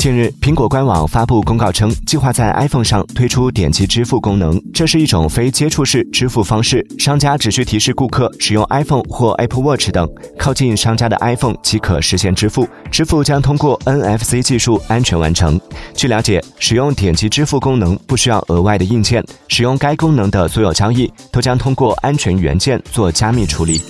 近日，苹果官网发布公告称，计划在 iPhone 上推出点击支付功能。这是一种非接触式支付方式，商家只需提示顾客使用 iPhone 或 Apple Watch 等，靠近商家的 iPhone 即可实现支付。支付将通过 NFC 技术安全完成。据了解，使用点击支付功能不需要额外的硬件，使用该功能的所有交易都将通过安全元件做加密处理。